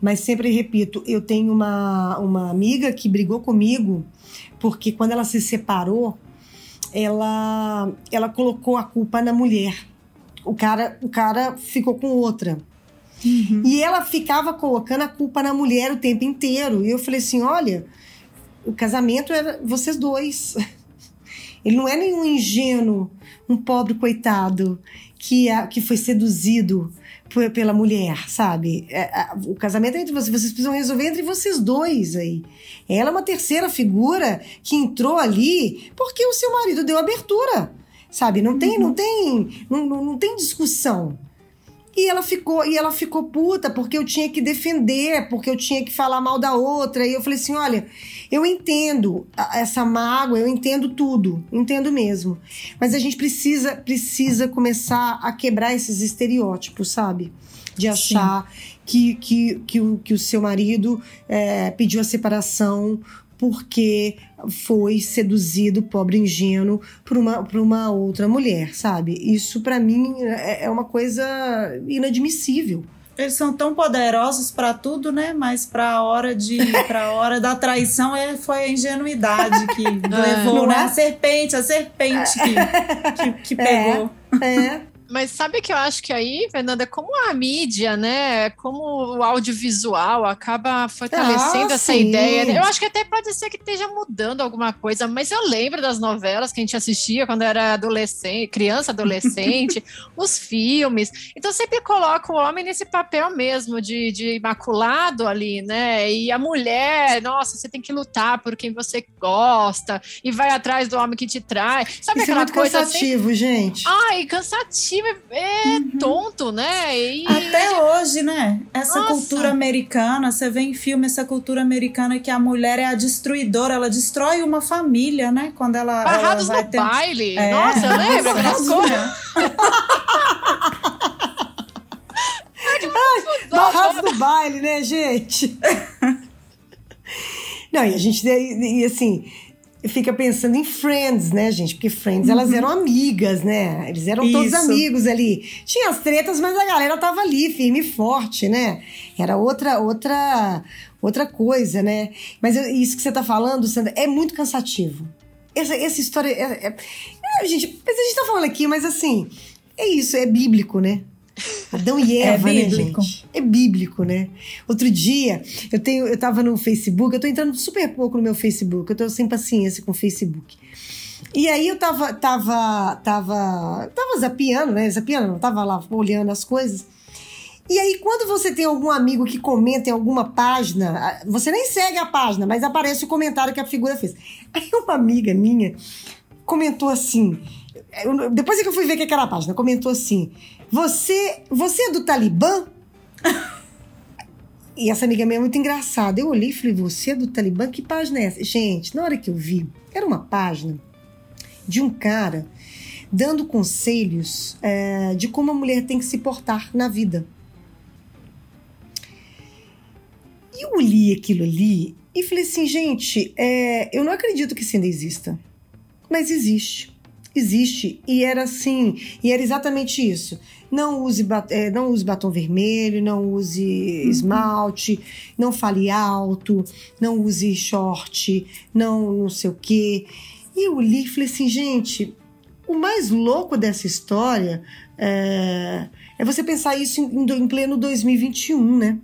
Mas sempre repito, eu tenho uma, uma amiga que brigou comigo porque quando ela se separou, ela, ela colocou a culpa na mulher. O cara, o cara ficou com outra. Uhum. E ela ficava colocando a culpa na mulher o tempo inteiro. E eu falei assim: olha, o casamento era vocês dois. Ele não é nenhum ingênuo, um pobre coitado que, a, que foi seduzido pela mulher, sabe? É, o casamento é entre vocês, vocês precisam resolver entre vocês dois aí. Ela é uma terceira figura que entrou ali porque o seu marido deu abertura, sabe? Não tem, não uhum. tem, não, não tem discussão. E ela ficou, e ela ficou puta porque eu tinha que defender, porque eu tinha que falar mal da outra. E eu falei assim: olha, eu entendo essa mágoa, eu entendo tudo, entendo mesmo. Mas a gente precisa, precisa começar a quebrar esses estereótipos, sabe? De achar que, que, que, o, que o seu marido é, pediu a separação porque foi seduzido, pobre ingênuo, por uma, por uma outra mulher, sabe? Isso para mim é, é uma coisa inadmissível. Eles são tão poderosos para tudo, né? Mas para a hora de, para hora da traição, é, foi a ingenuidade que é. levou, né? É? A serpente, a serpente que, que, que pegou. É, é. Mas sabe que eu acho que aí, Fernanda, como a mídia, né, como o audiovisual acaba fortalecendo Ah, essa sim. ideia. né? Eu acho que até pode ser que esteja mudando alguma coisa, mas eu lembro das novelas que a gente assistia quando era adolescente, criança, adolescente, os filmes. Então sempre coloca o homem nesse papel mesmo de, de imaculado ali, né? E a mulher, nossa, você tem que lutar por quem você gosta e vai atrás do homem que te trai. Sabe Isso é aquela muito coisa assim? cansativo, gente. Ai, cansativo, é é tonto, né? E Até hoje, né? Essa Nossa. cultura americana, você vê em filme essa cultura americana que a mulher é a destruidora, ela destrói uma família, né? Quando ela, ela barrados vai no ter... baile. É. Nossa, eu lembro aquelas coisas. Barrados no baile, né, gente? Não, e a gente, e assim, fica pensando em Friends, né, gente? Porque Friends, elas eram amigas, né? Eles eram todos Isso. amigos ali. Tinha as tretas, mas a galera tava ali, firme e forte, né? Era outra, outra, outra coisa, né? Mas isso que você tá falando, Sandra, é muito cansativo. Essa, essa história. É, é- é, gente, a gente tá falando aqui, mas assim, é isso, é bíblico, né? Adão e É Eva, né, bíblico. gente? É bíblico, né? Outro dia, eu tenho, eu tava no Facebook, eu tô entrando super pouco no meu Facebook, eu tô sem paciência com o Facebook. E aí eu tava, tava, tava, tava zapeando, né? Zapeando, não tava lá olhando as coisas. E aí, quando você tem algum amigo que comenta em alguma página, você nem segue a página, mas aparece o comentário que a figura fez. Aí uma amiga minha comentou assim, depois é que eu fui ver o que era a página, comentou assim, você, você é do Talibã? E essa amiga minha é muito engraçada. Eu olhei e falei, você é do Talibã? Que página é essa? Gente, na hora que eu vi, era uma página de um cara dando conselhos é, de como a mulher tem que se portar na vida. E eu li aquilo ali e falei assim, gente, é, eu não acredito que isso ainda exista. Mas existe. Existe. E era assim, e era exatamente isso. Não use, é, não use batom vermelho, não use esmalte, não fale alto, não use short, não não sei o quê. E eu li e falei assim, gente, o mais louco dessa história é, é você pensar isso em, em pleno 2021, né?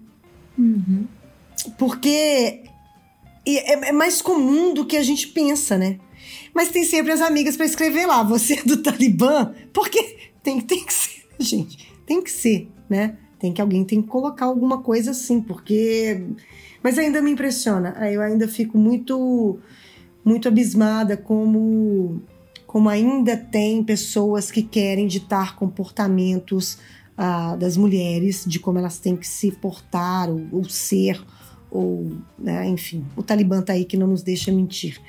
Uhum. Porque é, é mais comum do que a gente pensa, né? Mas tem sempre as amigas pra escrever lá, você é do Talibã, porque tem, tem que ser, gente, tem que ser, né? Tem que alguém tem que colocar alguma coisa assim, porque mas ainda me impressiona. Eu ainda fico muito muito abismada como como ainda tem pessoas que querem ditar comportamentos ah, das mulheres, de como elas têm que se portar ou, ou ser, ou, né, enfim, o Talibã tá aí que não nos deixa mentir.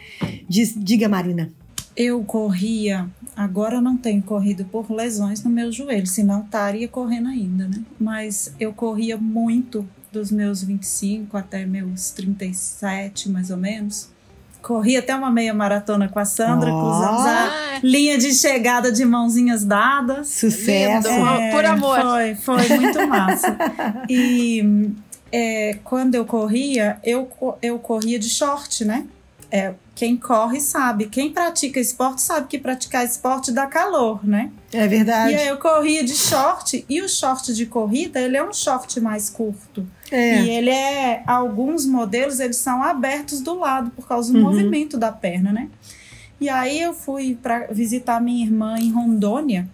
Diz- diga, Marina. Eu corria, agora eu não tenho corrido por lesões no meu joelho, senão estaria correndo ainda, né? Mas eu corria muito dos meus 25 até meus 37, mais ou menos. Corri até uma meia maratona com a Sandra, Ó. cruzamos a linha de chegada de mãozinhas dadas. Sucesso. Lindo. Por- amor. Foi, foi muito massa. e é, quando eu corria, eu, eu corria de short, né? É, quem corre sabe. Quem pratica esporte sabe que praticar esporte dá calor, né? É verdade. E aí eu corria de short. E o short de corrida, ele é um short mais curto. É. E ele é. Alguns modelos eles são abertos do lado por causa do Uhum. movimento da perna, né? E aí eu fui para visitar minha irmã em Rondônia.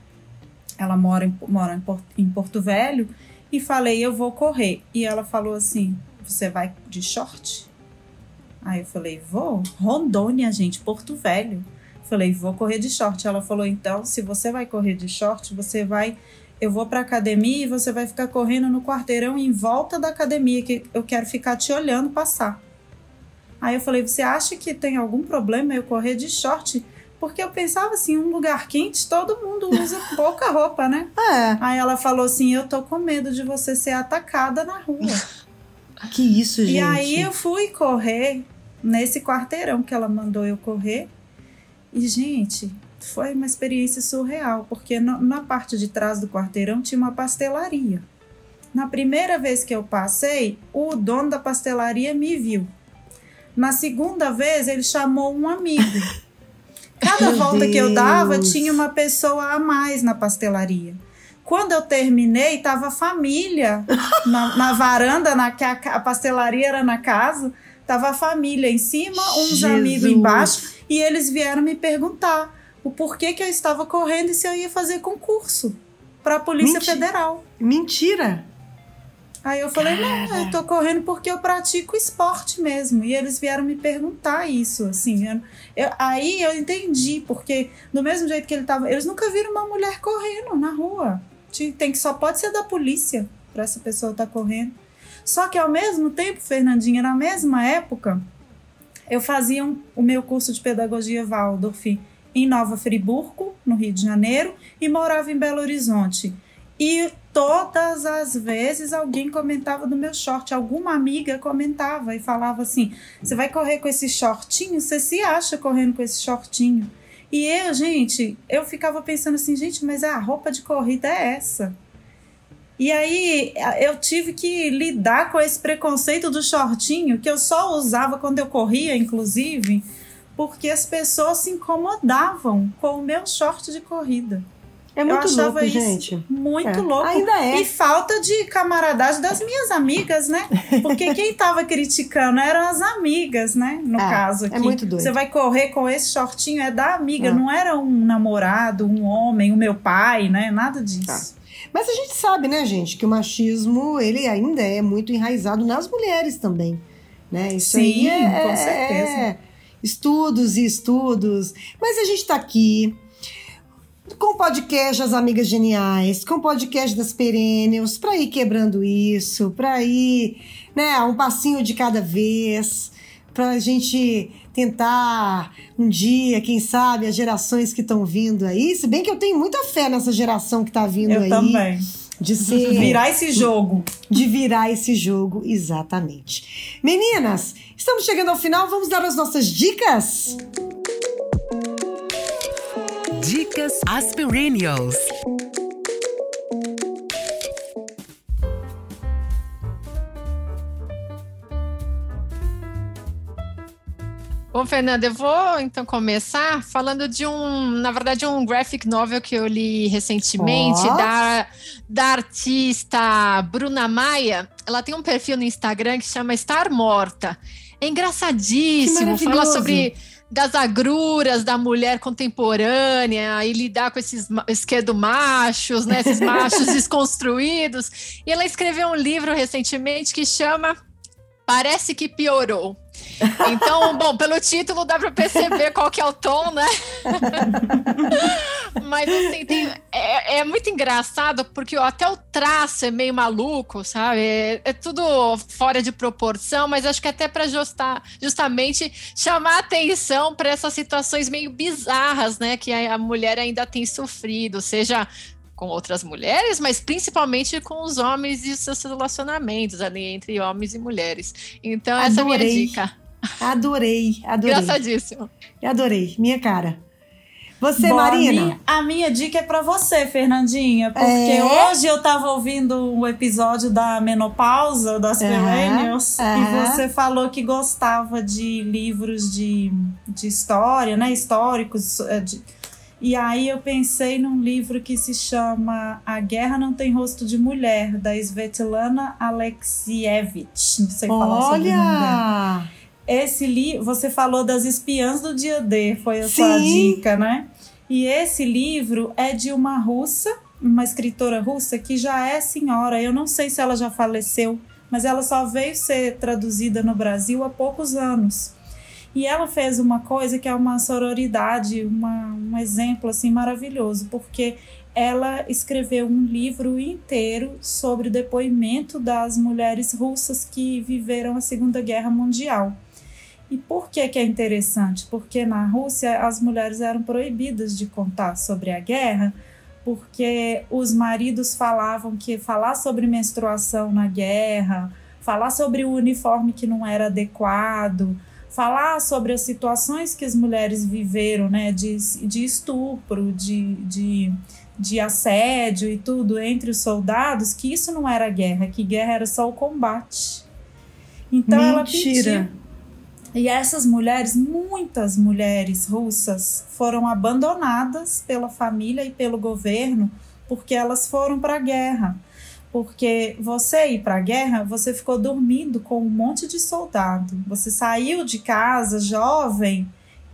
Ela mora, em, mora em, Por- em Porto Velho. E falei, eu vou correr. E ela falou assim: Você vai de short? Aí eu falei, vou. Rondônia, gente, Porto Velho. Falei, vou correr de short. Ela falou, então, se você vai correr de short, você vai eu vou pra academia e você vai ficar correndo no quarteirão em volta da academia, que eu quero ficar te olhando passar. Aí eu falei, você acha que tem algum problema eu correr de short? Porque eu pensava assim, um lugar quente, todo mundo usa pouca roupa, né? É. Aí ela falou assim, eu tô com medo de você ser atacada na rua. Que isso, gente. E aí eu fui correr nesse quarteirão que ela mandou eu correr. E, gente, foi uma experiência surreal, porque no- na parte de trás do quarteirão tinha uma pastelaria. Na primeira vez que eu passei, o dono da pastelaria me viu. Na segunda vez, ele chamou um amigo. Cada Meu volta que eu dava, Deus. tinha uma pessoa a mais na pastelaria. Quando eu terminei, tava a família na, na varanda, na, que a, a, pastelaria era na casa, tava a família em cima, uns Jesus. amigos embaixo, e eles vieram me perguntar o porquê que eu estava correndo e se eu ia fazer concurso para a Polícia Menti Federal. Mentira! Aí eu falei, Cara. não, eu tô correndo porque eu pratico esporte mesmo. E eles vieram me perguntar isso, assim. Eu, eu, aí eu entendi, porque do mesmo jeito que ele tava. Eles nunca viram uma mulher correndo na rua. Tem que só pode ser da polícia para essa pessoa estar tá correndo. Só que ao mesmo tempo, Fernandinha, na mesma época, eu fazia um, o meu curso de pedagogia Waldorf em Nova Friburgo, no Rio de Janeiro, e morava em Belo Horizonte. E todas as vezes alguém comentava do meu short, alguma amiga comentava e falava assim: "Você vai correr com esse shortinho? Você se acha correndo com esse shortinho?" E eu, gente, eu ficava pensando assim, gente, mas a roupa de corrida é essa. E aí eu tive que lidar com esse preconceito do shortinho, que eu só usava quando eu corria, inclusive, porque as pessoas se incomodavam com o meu short de corrida. É muito eu louco, gente. Muito é. louco. Ainda é. E falta de camaradagem das minhas amigas, né? Porque quem tava criticando eram as amigas, né? No é, caso é aqui. É muito doido. Você vai correr com esse shortinho, é da amiga, é. não era um namorado, um homem, o meu pai, né? Nada disso. Tá. Mas a gente sabe, né, gente, que o machismo, ele ainda é muito enraizado nas mulheres também, né? Isso Sim, aí é, com certeza. É, estudos e estudos. Mas a gente tá aqui com o podcast As Amigas Geniais, com o podcast das Perennials, para ir quebrando isso, para ir, né, um passinho de cada vez, para a gente tentar um dia, quem sabe, as gerações que estão vindo aí, se bem que eu tenho muita fé nessa geração que está vindo eu aí. Eu também. De ser, virar esse jogo. De virar esse jogo, exatamente. Meninas, estamos chegando ao final, vamos dar as nossas dicas? Dicas Aspirinials. Bom, Fernanda, eu vou então começar falando de um, na verdade, um graphic novel que eu li recentemente oh. da, da artista Bruna Maia. Ela tem um perfil no Instagram que chama Estar Morta. É engraçadíssimo, fala sobre das agruras da mulher contemporânea e lidar com esses esquerdo machos, né, esses machos desconstruídos. E ela escreveu um livro recentemente que chama Parece que piorou. Então, bom, pelo título dá para perceber qual que é o tom, né? Mas assim, tem, é, é, muito engraçado porque ó, até o traço é meio maluco, sabe? É, é tudo fora de proporção, mas acho que até para justamente chamar atenção para essas situações meio bizarras, né? Que a, a mulher ainda tem sofrido, seja com outras mulheres, mas principalmente com os homens e seus relacionamentos ali entre homens e mulheres. Então, adorei, essa é a minha dica. Adorei, adorei. Engraçadíssimo. Adorei, minha cara. Você, Bom, Marina? A minha, a minha, dica é para você, Fernandinha, porque é? hoje eu tava ouvindo o um episódio da menopausa das uhum, Millennials uhum. e você falou que gostava de livros de, de história, né, históricos, eh, de, e aí eu pensei num livro que se chama A Guerra Não Tem Rosto de Mulher, da Svetlana Alexievich. Não sei falar sobre o nome dela. Esse livro, você falou das espiãs do dia D, foi a Sim. sua dica, né? E esse livro é de uma russa, uma escritora russa que já é senhora. Eu não sei se ela já faleceu, mas ela só veio ser traduzida no Brasil há poucos anos. E ela fez uma coisa que é uma sororidade, uma, um exemplo assim maravilhoso, porque ela escreveu um livro inteiro sobre o depoimento das mulheres russas que viveram a Segunda Guerra Mundial. E por que, que é interessante? Porque na Rússia as mulheres eram proibidas de contar sobre a guerra, porque os maridos falavam que falar sobre menstruação na guerra, falar sobre o uniforme que não era adequado, falar sobre as situações que as mulheres viveram, né, de, de estupro, de, de, de assédio e tudo entre os soldados, que isso não era guerra, que guerra era só o combate. Então Mentira. ela pediu. E essas mulheres, muitas mulheres russas, foram abandonadas pela família e pelo governo porque elas foram para a guerra. Porque você ir para a guerra, você ficou dormindo com um monte de soldado. Você saiu de casa jovem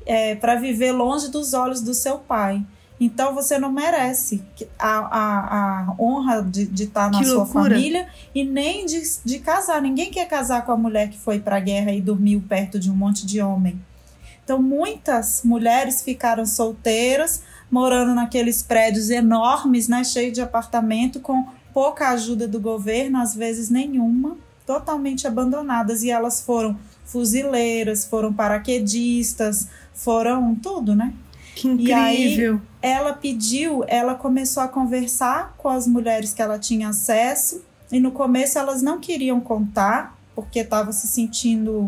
é, para viver longe dos olhos do seu pai. Então você não merece a, a, a honra de, de estar na que sua loucura. família e nem de, de casar. Ninguém quer casar com a mulher que foi para a guerra e dormiu perto de um monte de homem. Então muitas mulheres ficaram solteiras, morando naqueles prédios enormes, né, cheios de apartamento, com pouca ajuda do governo, às vezes nenhuma, totalmente abandonadas. E elas foram fuzileiras, foram paraquedistas, foram tudo, né? Que incrível! E aí, ela pediu, ela começou a conversar com as mulheres que ela tinha acesso, e no começo elas não queriam contar, porque estavam se sentindo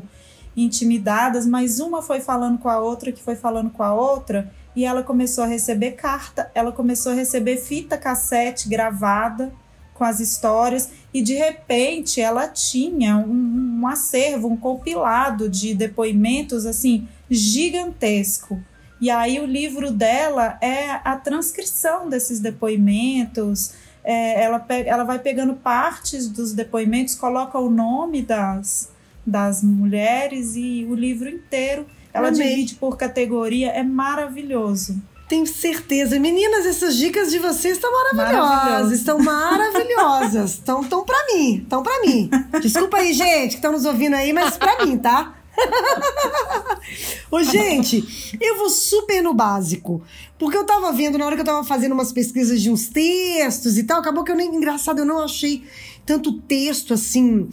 intimidadas, mas uma foi falando com a outra, que foi falando com a outra, e ela começou a receber carta, ela começou a receber fita cassete gravada com as histórias, e de repente ela tinha um, um acervo, um compilado de depoimentos assim gigantesco. E aí o livro dela é a transcrição desses depoimentos. É, ela, ela vai pegando partes dos depoimentos, coloca o nome das, das mulheres e o livro inteiro. Ela Amei. divide por categoria, é maravilhoso. Tenho certeza. Meninas, essas dicas de vocês estão maravilhosas. Estão maravilhosas. Estão tão para mim. Estão para mim. Desculpa aí, gente, que estão nos ouvindo aí, mas para mim, tá? Ô, gente, eu vou super no básico. Porque eu tava vendo, na hora que eu tava fazendo umas pesquisas de uns textos e tal, acabou que eu nem. Engraçado, eu não achei tanto texto assim.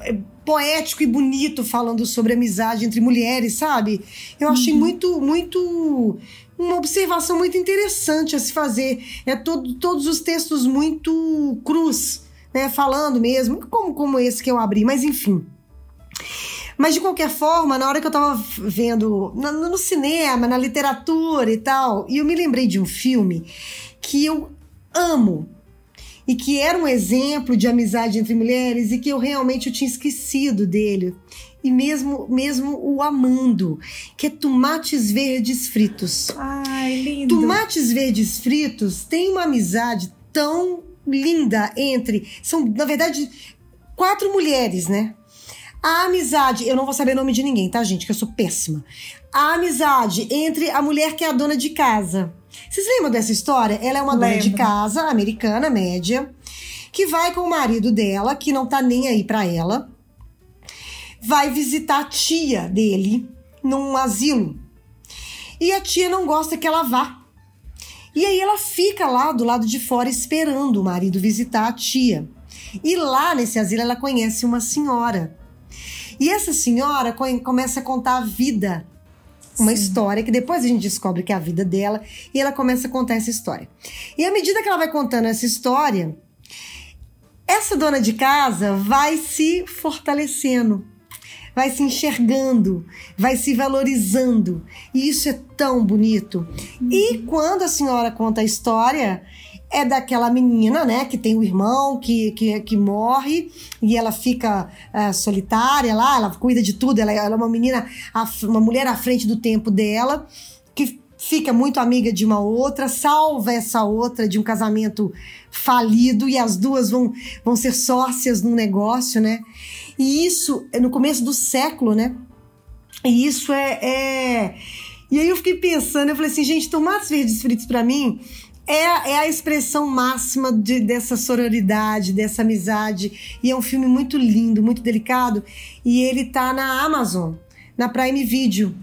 É, poético e bonito falando sobre amizade entre mulheres, sabe? Eu achei uhum. muito, muito uma observação muito interessante a se fazer. É todo, todos os textos muito crus, né? Falando mesmo, como, como esse que eu abri, mas enfim. Mas de qualquer forma, na hora que eu tava vendo no, no cinema, na literatura e tal, e eu me lembrei de um filme que eu amo e que era um exemplo de amizade entre mulheres e que eu realmente eu tinha esquecido dele e mesmo mesmo o amando, que é tomates verdes fritos. Ai, lindo. Tomates verdes fritos tem uma amizade tão linda entre são na verdade quatro mulheres, né? A amizade, eu não vou saber o nome de ninguém, tá, gente? Que eu sou péssima. A amizade entre a mulher que é a dona de casa. Vocês lembram dessa história? Ela é uma Lembro. dona de casa, americana, média, que vai com o marido dela, que não tá nem aí pra ela, vai visitar a tia dele num asilo. E a tia não gosta que ela vá. E aí ela fica lá do lado de fora esperando o marido visitar a tia. E lá nesse asilo ela conhece uma senhora e essa senhora começa a contar a vida. Uma Sim. história que depois a gente descobre que é a vida dela e ela começa a contar essa história. E à medida que ela vai contando essa história, essa dona de casa vai se fortalecendo, vai se enxergando, vai se valorizando. E isso é tão bonito. Uhum. E quando a senhora conta a história, é daquela menina, né, que tem o um irmão que, que, que morre e ela fica uh, solitária lá, ela cuida de tudo, ela, ela é uma menina, uma mulher à frente do tempo dela, que fica muito amiga de uma outra, salva essa outra de um casamento falido e as duas vão, vão ser sócias num negócio, né? E isso é no começo do século, né? E isso é, é... E aí eu fiquei pensando, eu falei assim, gente, tomates verdes fritos para mim é, é a expressão máxima de, dessa sororidade, dessa amizade. E é um filme muito lindo, muito delicado. E ele tá na Amazon, na Prime Video.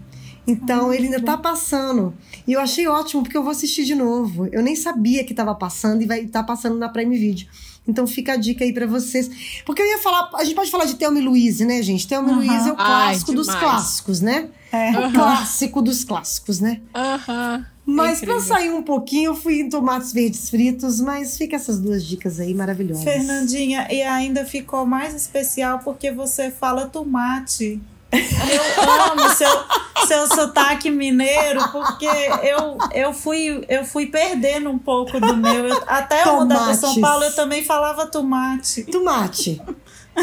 Então ah, ele ainda tá passando. E eu achei ótimo, porque eu vou assistir de novo. Eu nem sabia que tava passando e vai estar tá passando na Prime Video. Então fica a dica aí para vocês. Porque eu ia falar, a gente pode falar de Thelma e Louise, né, gente? Thelma e Louise é o clássico Ai, dos clássicos, né? É. O clássico dos clássicos, né? Aham. Mas para sair um pouquinho, eu fui em tomates verdes fritos, mas fica essas duas dicas aí maravilhosas. Fernandinha, e ainda ficou mais especial porque você fala tomate. Eu amo seu, seu sotaque mineiro, porque eu, eu, fui, eu fui perdendo um pouco do meu. Eu, até eu mudar para São Paulo, eu também falava tomate. Tomate.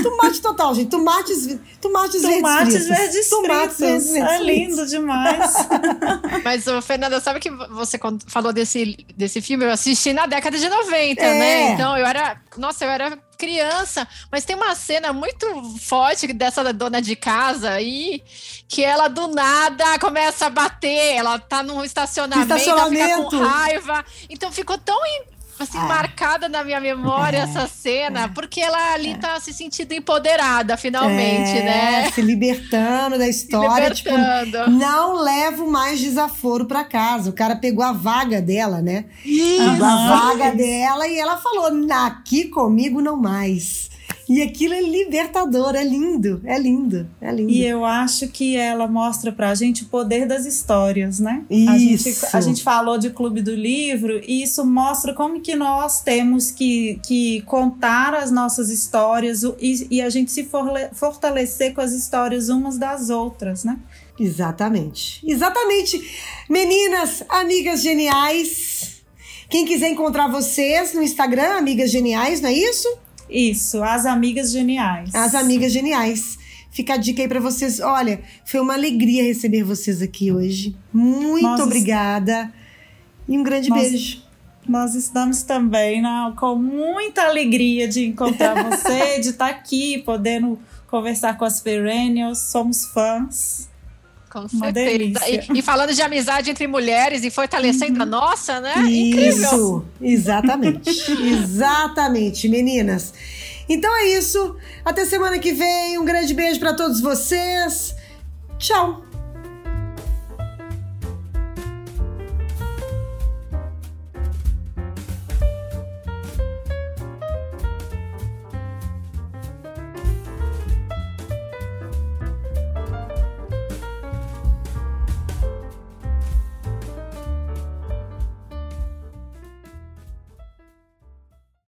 Tomate total, gente. Tomates, tomates, Tomates verdes verdes. Tomates verdes fritos. É lindo demais. Mas, Fernanda, sabe que você falou desse, desse filme? Eu assisti na década de 90, É. né? Então eu era. Nossa, eu era criança. Mas tem uma cena muito forte dessa dona de casa aí, que ela do nada começa a bater. Ela tá num estacionamento, ela fica Estacionamento. com raiva. Então ficou tão. Assim, Ah. marcada na minha memória É, essa cena, porque ela ali tá se sentindo empoderada, finalmente, É, né? Se libertando da história. Tipo, libertando. não levo mais desaforo pra casa. O cara pegou a vaga dela, né? Pegou a vaga dela e ela falou: aqui comigo não mais. E aquilo é libertador, é lindo, é lindo, é lindo. E eu acho que ela mostra pra gente o poder das histórias, né? A gente, Isso. a gente falou de Clube do Livro e isso mostra como que nós temos que, que contar as nossas histórias e, e a gente se forle- fortalecer com as histórias umas das outras, né? Exatamente. Exatamente. Meninas, amigas geniais. Quem quiser encontrar vocês no Instagram, Amigas Geniais, não é isso? Isso, as amigas geniais. As Amigas Geniais. Fica a dica aí pra vocês. Olha, foi uma alegria receber vocês aqui hoje. Muito Nós- obrigada. E um grande Nós- beijo. Nós estamos também né, com muita alegria de encontrar você, de estar aqui, podendo conversar com as Perennials. Somos fãs. Com Uma certeza. E, e falando de amizade entre mulheres e fortalecendo a nossa, né? Incrível. Isso, exatamente. exatamente, meninas. Então é isso. Até semana que vem. Um grande beijo pra todos vocês. Tchau.